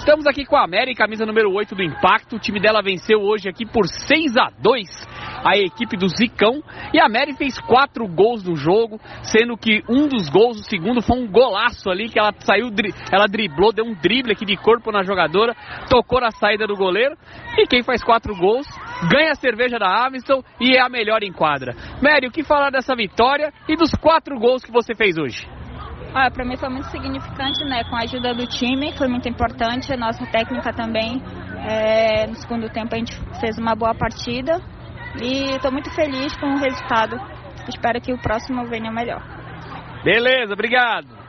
Estamos aqui com a América, camisa número 8 do Impacto. O time dela venceu hoje aqui por 6 a 2 a equipe do Zicão. E a Mary fez quatro gols no jogo, sendo que um dos gols, o segundo, foi um golaço ali que ela saiu, ela driblou, deu um drible aqui de corpo na jogadora, tocou na saída do goleiro. E quem faz quatro gols ganha a cerveja da Aviston e é a melhor em quadra. Mary, o que falar dessa vitória e dos quatro gols que você fez hoje? Ah, para mim foi muito significante, né? Com a ajuda do time, foi muito importante. A nossa técnica também. É, no segundo tempo a gente fez uma boa partida e estou muito feliz com o resultado. Espero que o próximo venha melhor. Beleza, obrigado.